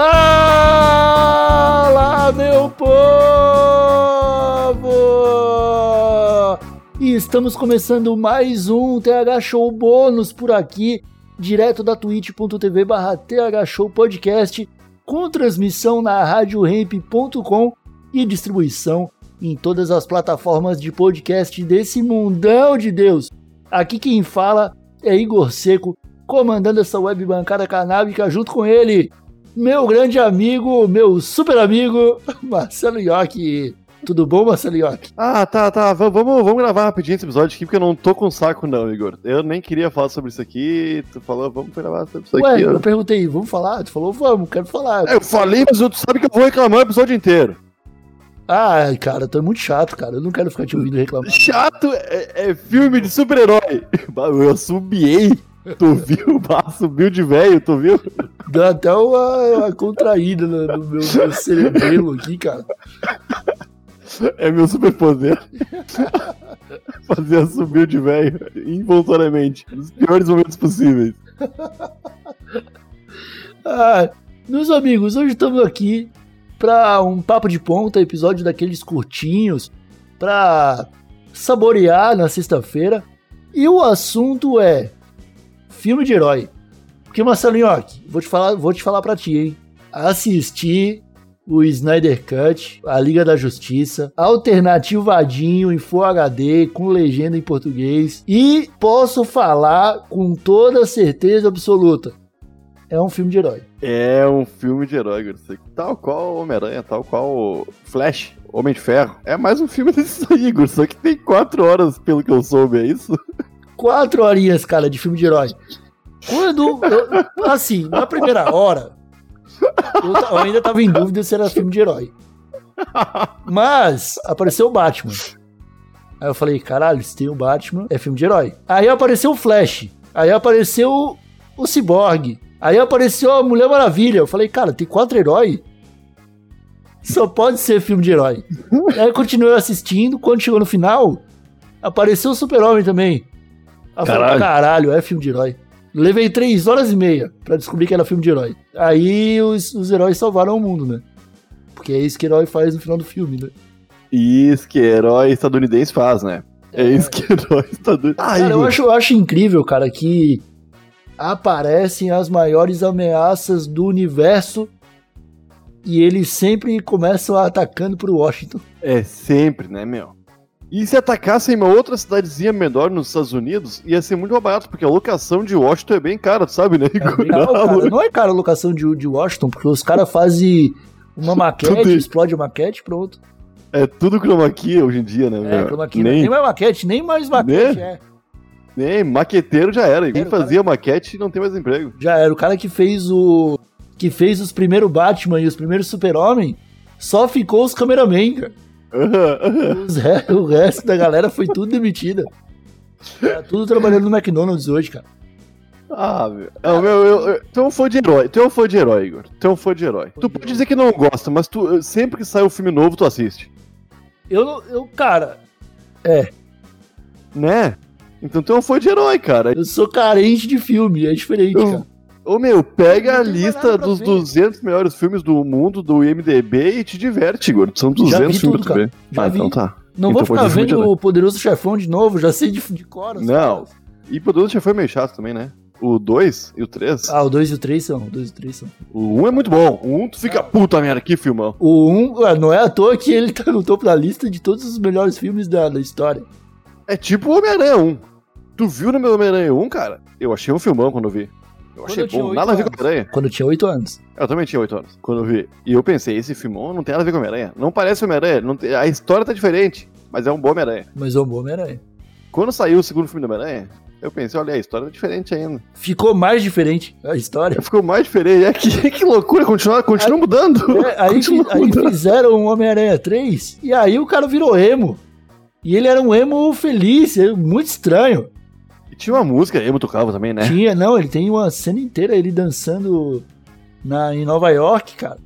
Fala, meu povo! E estamos começando mais um TH Show bônus por aqui, direto da twitch.tv barra TH Show Podcast, com transmissão na radiohemp.com e distribuição em todas as plataformas de podcast desse mundão de Deus. Aqui quem fala é Igor Seco, comandando essa web bancada canábica junto com ele, meu grande amigo, meu super amigo, Marcelo Iocchi. Tudo bom, Marcelo Iocchi? Ah, tá, tá. V vamos, vamos gravar rapidinho esse episódio aqui, porque eu não tô com saco, não, Igor. Eu nem queria falar sobre isso aqui. Tu falou, vamos gravar sobre isso Ué, aqui. eu perguntei, vamos falar? Tu falou, vamos, quero falar. Eu falei, mas tu sabe que eu vou reclamar o episódio inteiro. Ah, cara, tu é muito chato, cara. Eu não quero ficar te ouvindo reclamar. Chato é, é filme de super-herói. Eu assobiei. Tu viu? Subiu de velho, tu viu? Dá até uma, uma contraída no, no meu, meu cerebelo aqui, cara. É meu superpoder. Fazer subir de velho involuntariamente. Nos piores momentos possíveis. Ah, meus amigos, hoje estamos aqui para um papo de ponta, episódio daqueles curtinhos, para saborear na sexta-feira. E o assunto é filme de herói. Porque, Marcelo Nhoque, vou te falar, vou te falar pra ti, hein? Assisti o Snyder Cut, a Liga da Justiça, alternativadinho em Full HD, com legenda em português. E posso falar com toda certeza absoluta. É um filme de herói. É um filme de herói, Igor. Tal qual Homem-Aranha, tal qual Flash, Homem de Ferro. É mais um filme desse aí. Só que tem quatro horas, pelo que eu soube, é isso? Quatro horinhas, cara, de filme de herói. Quando. eu- assim, na primeira hora, eu, eu ainda tava em dúvida se era filme de herói. Mas apareceu o Batman. Aí eu falei, caralho, se tem o Batman, é filme de herói. Aí apareceu o Flash. Aí apareceu o, Cyborg. Aí apareceu a Mulher Maravilha. Eu falei, cara, tem quatro heróis? Só pode ser filme de herói. Aí continuei assistindo. Quando chegou no final, apareceu o Super-Homem também. Aí eu falei, Caralho. caralho, é filme de herói. Levei três horas e meia pra descobrir que era filme de herói. Aí os, os heróis salvaram o mundo, né? Porque é isso que herói faz no final do filme, né? Isso que herói estadunidense faz, né? É, isso que herói estadunidense. Ah, Cara, eu acho, eu acho incrível, cara, que aparecem as maiores ameaças do universo e eles sempre começam atacando pro Washington. É sempre, né, meu? E se atacassem uma outra cidadezinha menor nos Estados Unidos, ia ser muito mais barato, porque a locação de Washington é bem cara, sabe, né, É caro, cara. Não é cara a locação de, de Washington, porque os caras fazem uma maquete, explode a maquete, pronto. É tudo chroma key hoje em dia, né, É, chroma key, nem, nem mais maquete, nem mais maquete, Né? é. nem maqueteiro já era. Quem o cara- fazia maquete não tem mais emprego. Já era. O cara que fez o. que fez os primeiros Batman e os primeiros Super-Homem, só ficou os cameraman, cara. Os re- O resto da galera foi tudo demitida. Tá tudo trabalhando no McDonald's hoje, cara. Ah, meu. É, meu, eu, eu, tu é um fã de herói. Tu é um fã de herói, Igor. Tu é um fã de herói. Tu pode dizer que não gosta, mas tu sempre que sai um filme novo, tu assiste. Eu, não- eu, cara, é, Né? Então tu é um fã de herói, cara. eu sou carente de filme, é diferente, Eu- cara. Ô meu, pega a lista dos ver. 200 melhores filmes do mundo do IMDB e te diverte, Igor. São 200 vi filmes tudo, pra tu ver. Já ah, vi. então tá. Não Então vou ficar vendo o Poderoso Chefão de novo, já sei de, de cor. os Não. caras. E Poderoso já foi meio chato também, né? O 2 e o 3. Ah, o 2 e o 3 são, o 2 e o 3 são. O 1 um é muito bom. O 1 um tu fica, puta merda, que filmão. O 1, um, não é à toa que ele tá no topo da lista de todos os melhores filmes da, da história. É tipo o Homem-Aranha 1. Tu viu no meu Homem-Aranha 1, cara? Eu achei um filmão quando eu vi. Eu achei eu bom. Nada a ver com. Homem-Aranha. Quando eu tinha 8 anos. Eu também tinha 8 anos quando eu vi. E eu pensei, esse filmão não tem nada a ver com Homem-Aranha. Não parece Homem-Aranha. tem- A história tá diferente. Mas é um bom Homem-Aranha. Mas é um bom Homem-Aranha. Quando saiu o segundo filme do Homem-Aranha, eu pensei, olha, a história é diferente ainda. Ficou mais diferente a história. Ficou mais diferente. É que, que loucura, continua, continua mudando. É, aí, Continua aí mudando. fizeram um Homem-Aranha 3 e aí o cara virou emo. E ele era um emo feliz, é muito estranho. Tinha uma música, emo tocava também, né? Tinha, não, ele tem uma cena inteira ele dançando na, em Nova York, cara.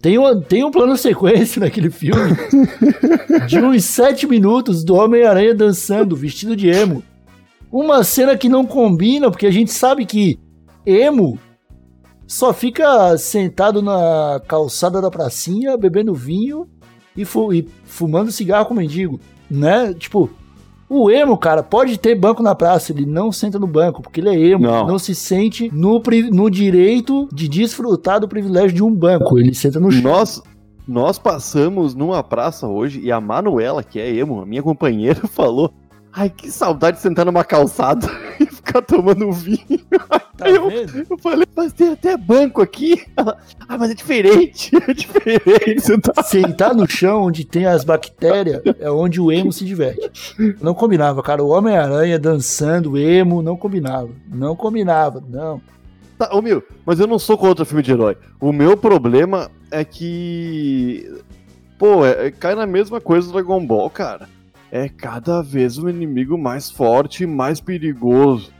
Tem, uma, tem um plano sequência naquele filme de uns sete minutos do Homem-Aranha dançando, vestido de emo. Uma cena que não combina, porque a gente sabe que emo só fica sentado na calçada da pracinha, bebendo vinho e, fu e fumando cigarro com mendigo, né? Tipo, o emo, cara, pode ter banco na praça, ele não senta no banco, porque ele é emo, Não. não, se sente no, no direito de desfrutar do privilégio de um banco, ele senta no chão. Nós, nós passamos numa praça hoje e a Manuela, que é emo, a minha companheira, falou: Ai, que saudade de sentar numa calçada e ficar tomando um vinho. Tá eu-? Eu falei, mas tem até banco aqui. Ela, ah, mas é diferente, é diferente. Tá... Sentar no chão onde tem as bactérias é onde o emo se diverte. Não combinava, cara. O Homem-Aranha dançando emo não combinava. Não combinava, não. Tá, ô meu, mas eu não sou contra filme de herói. O meu problema é que. Pô, é- é- cai na mesma coisa do Dragon Ball, cara. É cada vez um inimigo mais forte e mais perigoso.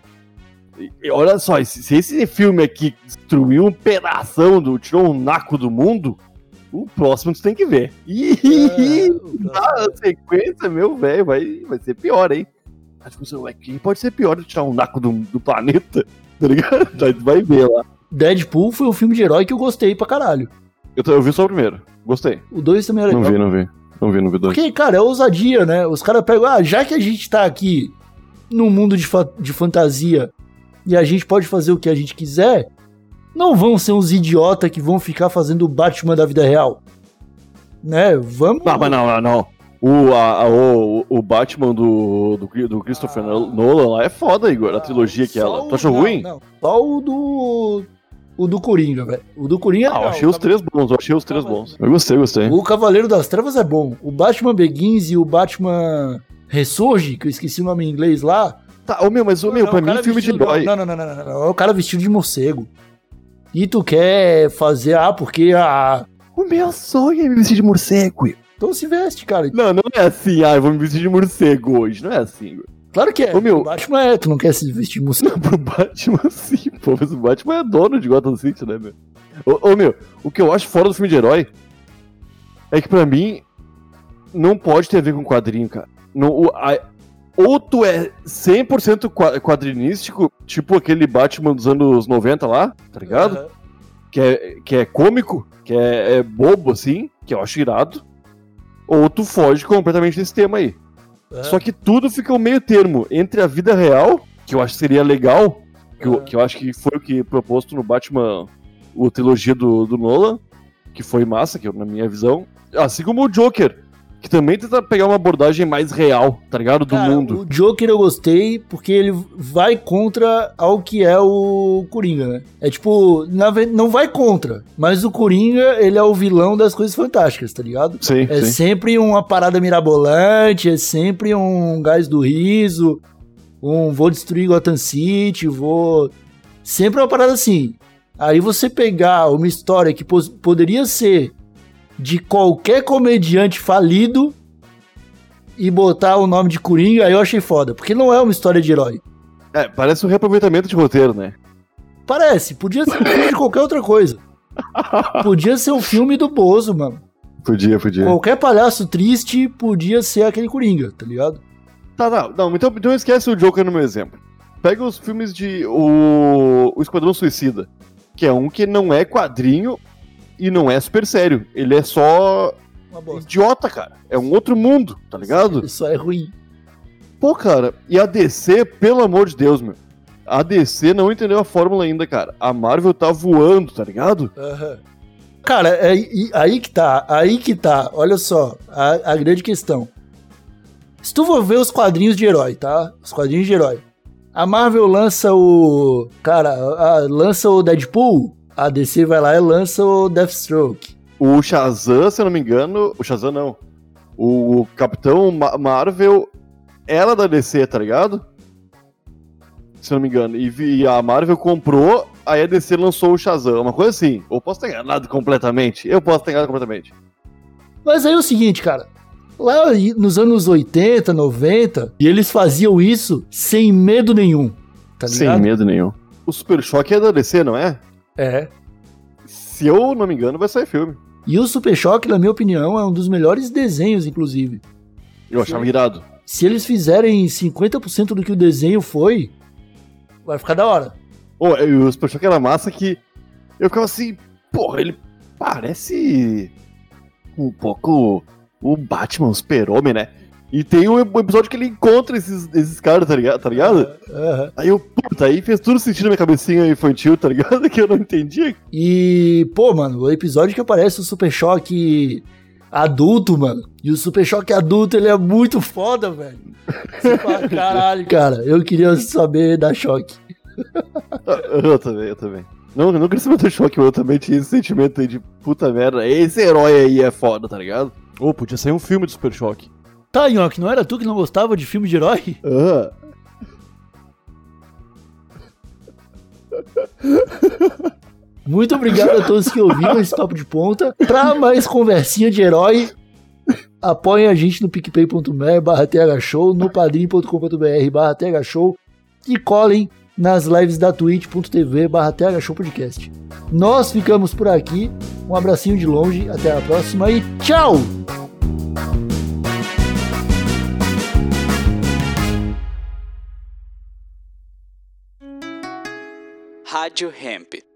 E, e olha só, se, se esse filme aqui destruiu um pedação do. tirou um naco do mundo, o próximo tu tem que ver. Ih, a sequência, meu velho, vai, vai ser pior, hein? Tipo, assim, ué, quem pode ser pior de tirar um naco do, do planeta? Tá ligado? Aí tu vai ver lá. Deadpool foi um filme de herói que eu gostei pra caralho. Eu, eu vi só o primeiro. Gostei. O 2 também é legal. Não vi, não vi. Não vi, não vi dois. Porque, cara, é ousadia, né? Os caras pegam, ah, já que a gente tá aqui num mundo de, fa- de fantasia e a gente pode fazer o que a gente quiser, não vão ser uns idiota que vão ficar fazendo o Batman da vida real. Né? Vamos. Não, mas não, não, não. O, a, a- o, o Batman do, do, do Christopher Nolan lá é foda, Igor. A trilogia que Só ela. Tu achou ruim? Não, só o do. O do Coringa, velho. O do Coringa é Ah, legal. achei os três bons, eu achei os três bons. Eu gostei, gostei. O Cavaleiro das Trevas é bom. O Batman Begins e o Batman Ressurge, que eu esqueci o nome em inglês lá, Tá, ô meu, mas ô meu, Não, pra o mim, cara filme de vestido- herói. Não, não, não, não, não, não. É o cara vestido de morcego. E tu quer fazer, ah, porque ah, O meu sonho é me vestir de morcego. Então se veste, cara. Não, não é assim, ah, eu vou me vestir de morcego hoje. Não é assim, Igor. Claro que é. Ô, meu- O Batman é, tu não quer se vestir de morcego. Pro Batman, sim, pô. Mas o Batman é dono de Gotham City, né, meu? Ô, ô, meu, o que eu acho fora do filme de herói é que pra mim não pode ter a ver com quadrinho, cara. Não, o- a- ou tu é 100% qua- quadrinístico, tipo aquele Batman dos anos 90 lá, tá ligado? Aham. Que, é, que é cômico, que é, é bobo, assim, que eu acho irado. Ou tu foge completamente desse tema aí. Só que tudo fica um meio termo entre a vida real, que eu acho que seria legal, que, eu, que eu acho que foi o que proposto no Batman, o trilogia do, do Nolan, que foi massa, que eu- na minha visão. Assim como o Joker, que também tenta pegar uma abordagem mais real, tá ligado? Do Cara, mundo. O Joker eu gostei porque ele vai contra ao que é o Coringa, né? É tipo, na não vai contra, mas o Coringa, ele é o vilão das coisas fantásticas, tá ligado? Sim, É sim. sempre uma parada mirabolante, é sempre um gás do riso, um vou destruir Gotham City, vou. Sempre uma parada assim. Aí você pegar uma história que poderia ser de qualquer comediante falido e botar o nome de Coringa, aí eu achei foda. Porque não é uma história de herói. É, parece um reaproveitamento de roteiro, né? Parece, podia ser um filme de qualquer outra coisa. Podia ser um filme do Bozo, mano. Podia, podia. Qualquer palhaço triste podia ser aquele Coringa, tá ligado? Tá, tá. Não, então, então esquece o Joker no meu exemplo. Pega os filmes de. O, o Esquadrão Suicida. Que é um que não é quadrinho e não é super sério. Ele é só idiota, cara. É um outro mundo, tá ligado? Isso é ruim. Pô, cara, e a DC, pelo amor de Deus, meu. A DC não entendeu a fórmula ainda, cara. A Marvel tá voando, tá ligado? Cara, é, e- aí que tá, aí que tá. Olha só, a, a grande questão. Se tu for ver os quadrinhos de herói, tá? Os quadrinhos de herói. A Marvel lança o. Cara, a- lança o Deadpool. A DC vai lá e lança o Deathstroke. O Shazam, se eu não me engano. O Shazam não. O Capitão Ma- Marvel era da DC, tá ligado? Se eu não me engano. E, e a Marvel comprou, aí a DC lançou o Shazam. Uma coisa assim. Ou posso ter enganado completamente. Eu posso ter enganado completamente. Mas aí é o seguinte, cara. Lá nos anos 80, 90, e eles faziam isso sem medo nenhum. Tá Sem ligado? medo nenhum. O Super Choque é da DC, não é? É. Se eu não me engano, vai sair filme. E o Super Choque, na minha opinião, é um dos melhores desenhos, inclusive. Eu achava irado. Se eles fizerem 50% do que o desenho foi, vai ficar da hora. Oh, e o Super Choque era massa que Eu ficava assim, porra, ele parece um pouco o Batman, o super-homem, né? E tem um episódio que ele encontra esses, esses caras, tá ligado? Tá ligado? Uhum. Aí eu, puta, aí fez tudo sentido na minha cabecinha infantil, tá ligado? Que eu não entendi. E, pô, mano, o episódio que aparece o Super Choque adulto, mano. E o Super Choque adulto, ele é muito foda, velho. Você fala, caralho, cara, eu queria saber da choque. eu também, eu também. Não, não queria saber do choque, eu também tinha esse sentimento aí de puta merda. Esse herói aí é foda, tá ligado? Ô, oh, podia sair um filme de Super Choque. Tá, Nhoque, não era tu que não gostava de filme de herói? Muito obrigado a todos que ouviram esse Papo de Ponta. Pra mais conversinha de herói, apoiem a gente no picpay.me barra thshow, no padrim.com.br barra thshow e colhem nas lives da twitch.tv barra thshowpodcast. Nós ficamos por aqui. Um abracinho de longe, até a próxima e tchau! Rádio Hemp.